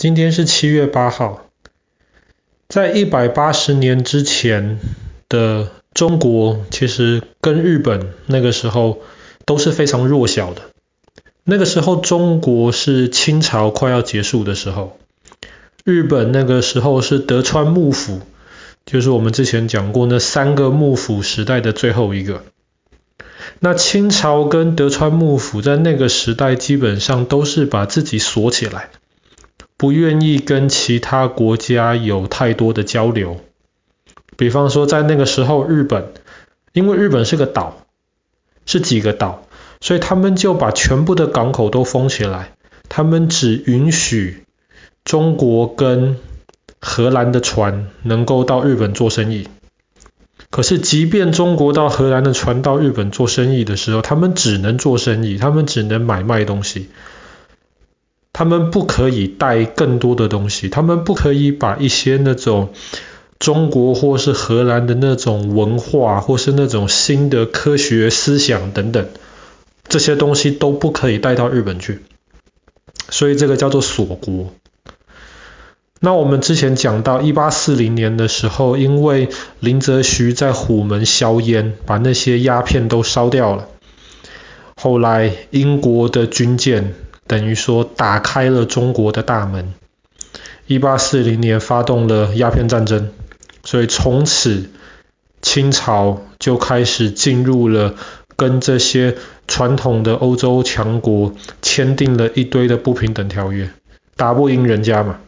今天是七月八号。在一百八十年之前的中国，其实跟日本那个时候都是非常弱小的。那个时候，中国是清朝快要结束的时候，日本那个时候是德川幕府，就是我们之前讲过那三个幕府时代的最后一个。那清朝跟德川幕府在那个时代基本上都是把自己锁起来，不愿意跟其他国家有太多的交流。比方说在那个时候，日本因为日本是个岛，是几个岛，所以他们就把全部的港口都封起来，他们只允许中国跟荷兰的船能够到日本做生意。可是，即便中国到荷兰的船到日本做生意的时候，他们只能做生意，他们只能买卖东西，他们不可以带更多的东西，他们不可以把一些那种中国或是荷兰的那种文化，或是那种新的科学思想等等，这些东西都不可以带到日本去，所以这个叫做锁国。那我们之前讲到，一八四零年的时候，因为林则徐在虎门销烟，把那些鸦片都烧掉了。后来英国的军舰等于说打开了中国的大门。一八四零年发动了鸦片战争，所以从此清朝就开始进入了跟这些传统的欧洲强国签订了一堆的不平等条约，打不赢人家嘛。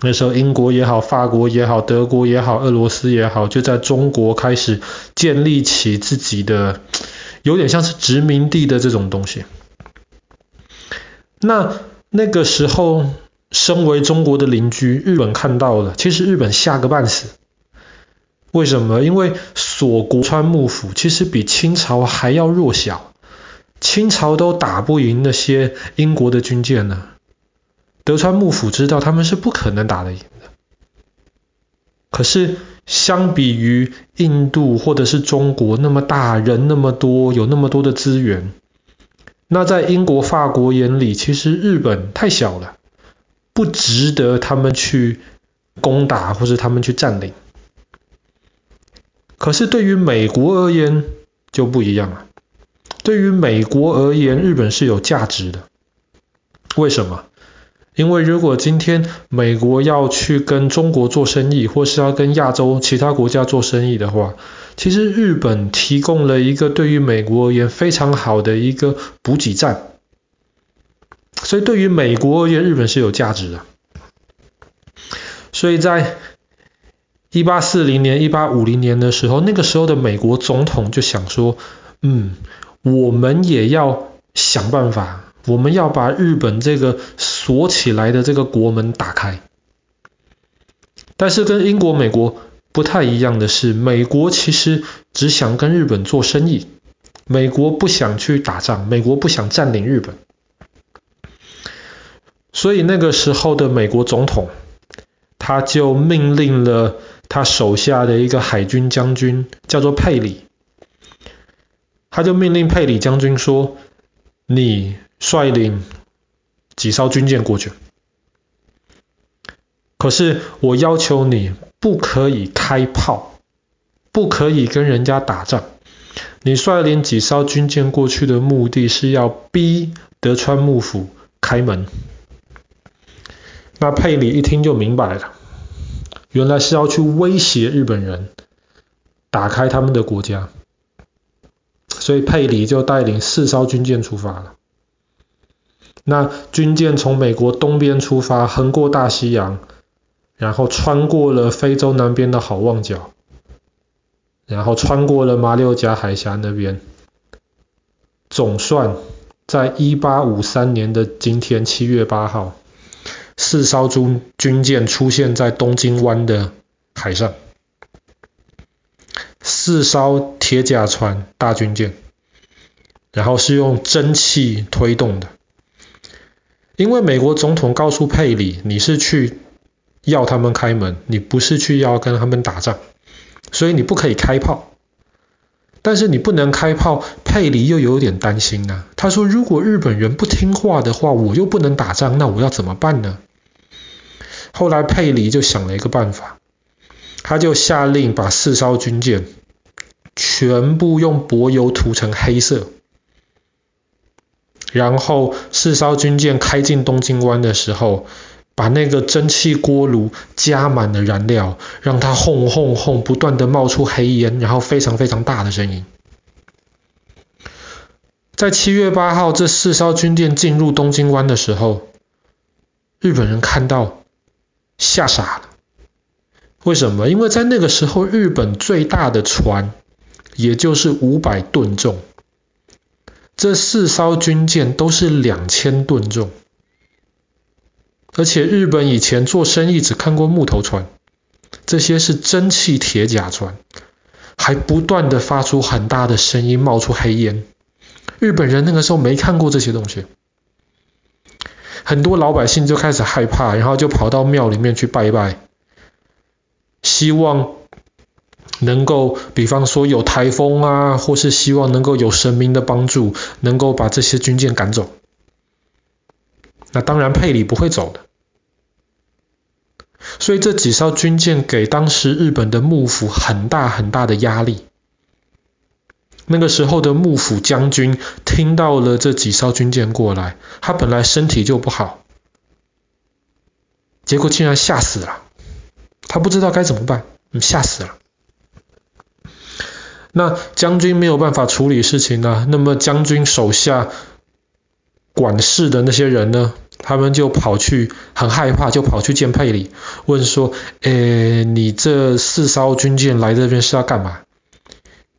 那时候，英国也好，法国也好，德国也好，俄罗斯也好，就在中国开始建立起自己的，有点像是殖民地的这种东西。那那个时候，身为中国的邻居，日本看到了，其实日本吓个半死。为什么？因为锁国川幕府其实比清朝还要弱小，清朝都打不赢那些英国的军舰呢。德川幕府知道他们是不可能打得赢的，可是相比于印度或者是中国那么大，人那么多，有那么多的资源，那在英国、法国眼里，其实日本太小了，不值得他们去攻打或者他们去占领。可是对于美国而言就不一样了，对于美国而言，日本是有价值的，为什么？因为如果今天美国要去跟中国做生意，或是要跟亚洲其他国家做生意的话，其实日本提供了一个对于美国而言非常好的一个补给站，所以对于美国而言，日本是有价值的。所以在一八四零年、一八五零年的时候，那个时候的美国总统就想说：“嗯，我们也要想办法。”我们要把日本这个锁起来的这个国门打开，但是跟英国、美国不太一样的是，美国其实只想跟日本做生意，美国不想去打仗，美国不想占领日本，所以那个时候的美国总统，他就命令了他手下的一个海军将军，叫做佩里，他就命令佩里将军说：“你。”率领几艘军舰过去，可是我要求你不可以开炮，不可以跟人家打仗。你率领几艘军舰过去的目的是要逼德川幕府开门。那佩里一听就明白了，原来是要去威胁日本人，打开他们的国家。所以佩里就带领四艘军舰出发了。那军舰从美国东边出发，横过大西洋，然后穿过了非洲南边的好望角，然后穿过了马六甲海峡那边。总算在一八五三年的今天七月八号，四艘军军舰出现在东京湾的海上，四艘铁甲船大军舰，然后是用蒸汽推动的。因为美国总统告诉佩里，你是去要他们开门，你不是去要跟他们打仗，所以你不可以开炮。但是你不能开炮，佩里又有点担心啊。他说，如果日本人不听话的话，我又不能打仗，那我要怎么办呢？后来佩里就想了一个办法，他就下令把四艘军舰全部用柏油涂成黑色，然后四艘军舰开进东京湾的时候，把那个蒸汽锅炉加满了燃料，让它轰轰轰不断的冒出黑烟，然后非常非常大的声音。在七月八号，这四艘军舰进入东京湾的时候，日本人看到吓傻了。为什么？因为在那个时候，日本最大的船也就是五百吨重，这四艘军舰都是两千吨重，而且日本以前做生意只看过木头船，这些是蒸汽铁甲船，还不断的发出很大的声音，冒出黑烟。日本人那个时候没看过这些东西，很多老百姓就开始害怕，然后就跑到庙里面去拜拜，希望能够，比方说有台风啊，或是希望能够有神明的帮助，能够把这些军舰赶走。那当然佩里不会走的，所以这几艘军舰给当时日本的幕府很大很大的压力。那个时候的幕府将军听到了这几艘军舰过来，他本来身体就不好，结果竟然吓死了，他不知道该怎么办，嗯，吓死了。那将军没有办法处理事情呢，那么将军手下管事的那些人呢，他们就跑去很害怕，就跑去见佩里，问说：“诶，你这四艘军舰来这边是要干嘛？”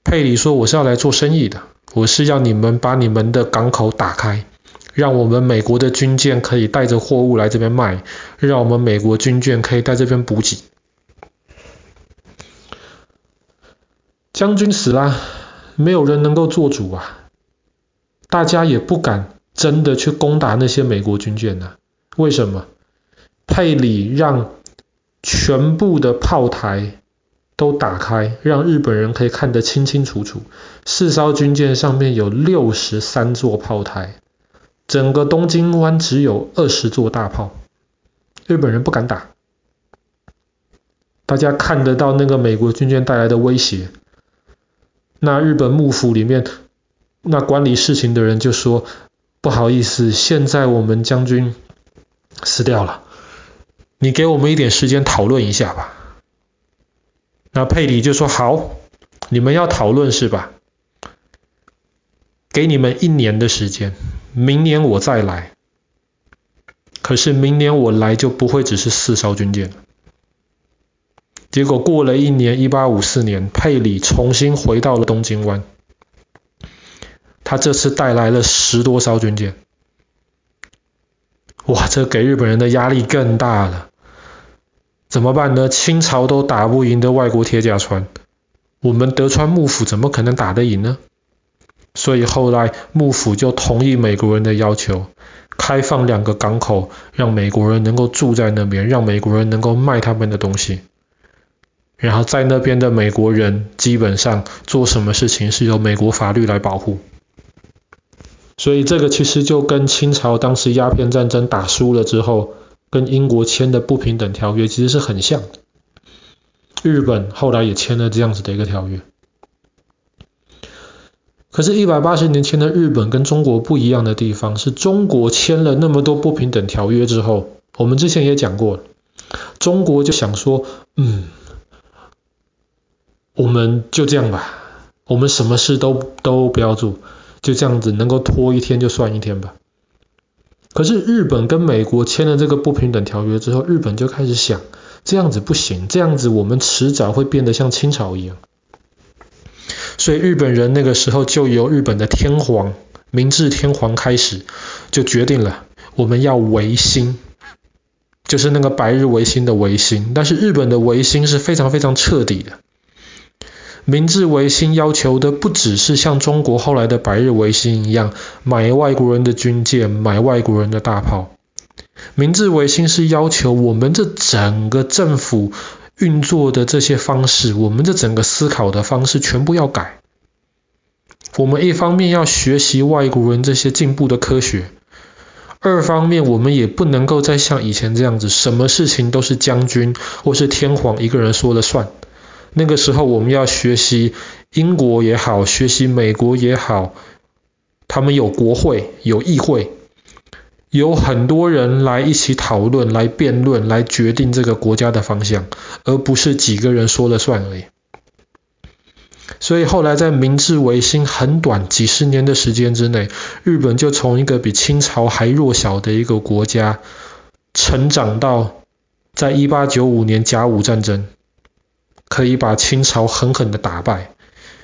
佩里说：“我是要来做生意的，我是要你们把你们的港口打开，让我们美国的军舰可以带着货物来这边卖，让我们美国军舰可以在这边补给。”将军死了，没有人能够做主啊，大家也不敢真的去攻打那些美国军舰呢。为什么？佩里让全部的炮台。都打开，让日本人可以看得清清楚楚。四艘军舰上面有六十三座炮台，整个东京湾只有二十座大炮，日本人不敢打。大家看得到那个美国军舰带来的威胁。那日本幕府里面，那管理事情的人就说：“不好意思，现在我们将军死掉了，你给我们一点时间讨论一下吧。”那佩里就说：“好，你们要讨论是吧？给你们一年的时间，明年我再来。可是明年我来就不会只是四艘军舰了。”结果过了一年，一八五四年，佩里重新回到了东京湾。他这次带来了十多艘军舰。哇，这给日本人的压力更大了。怎么办呢？清朝都打不赢的外国铁甲船，我们德川幕府怎么可能打得赢呢？所以后来幕府就同意美国人的要求，开放两个港口，让美国人能够住在那边，让美国人能够卖他们的东西。然后在那边的美国人基本上做什么事情是由美国法律来保护。所以这个其实就跟清朝当时鸦片战争打输了之后。跟英国签的不平等条约其实是很像，日本后来也签了这样子的一个条约。可是，一百八十年前的日本跟中国不一样的地方，是中国签了那么多不平等条约之后，我们之前也讲过，中国就想说，嗯，我们就这样吧，我们什么事都都不要做，就这样子能够拖一天就算一天吧。可是日本跟美国签了这个不平等条约之后，日本就开始想，这样子不行，这样子我们迟早会变得像清朝一样。所以日本人那个时候就由日本的天皇明治天皇开始，就决定了我们要维新，就是那个百日维新的维新。但是日本的维新是非常非常彻底的。明治维新要求的不只是像中国后来的百日维新一样，买外国人的军舰，买外国人的大炮。明治维新是要求我们这整个政府运作的这些方式，我们这整个思考的方式全部要改。我们一方面要学习外国人这些进步的科学，二方面我们也不能够再像以前这样子，什么事情都是将军或是天皇一个人说了算。那个时候我们要学习英国也好，学习美国也好，他们有国会、有议会，有很多人来一起讨论、来辩论、来决定这个国家的方向，而不是几个人说了算而已。所以后来在明治维新很短几十年的时间之内，日本就从一个比清朝还弱小的一个国家，成长到在一八九五年甲午战争。可以把清朝狠狠的打败，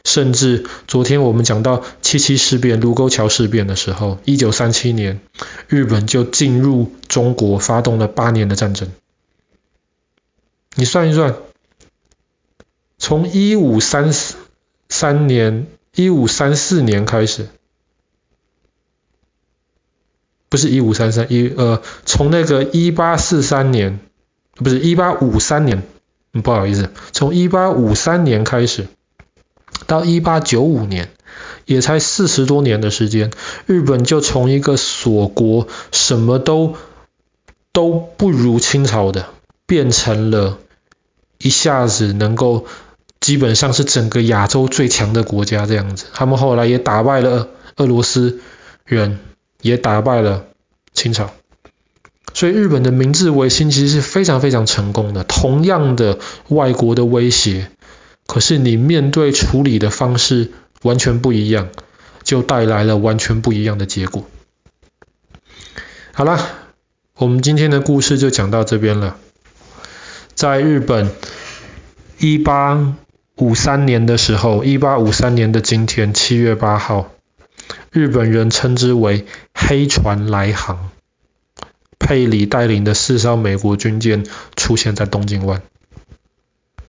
甚至昨天我们讲到七七事变、卢沟桥事变的时候，一九三七年，日本就进入中国，发动了八年的战争。你算一算，从一五三三年、一五三四年开始，不是一五三三一呃，从那个一八四三年，不是一八五三年。不好意思，从一八五三年开始到一八九五年，也才四十多年的时间，日本就从一个锁国、什么都都不如清朝的，变成了一下子能够基本上是整个亚洲最强的国家这样子。他们后来也打败了俄罗斯人，也打败了清朝。所以日本的明治维新其实是非常非常成功的。同样的外国的威胁，可是你面对处理的方式完全不一样，就带来了完全不一样的结果。好了，我们今天的故事就讲到这边了。在日本一八五三年的时候，一八五三年的今天，七月八号，日本人称之为黑船来航。佩里带领的四艘美国军舰出现在东京湾。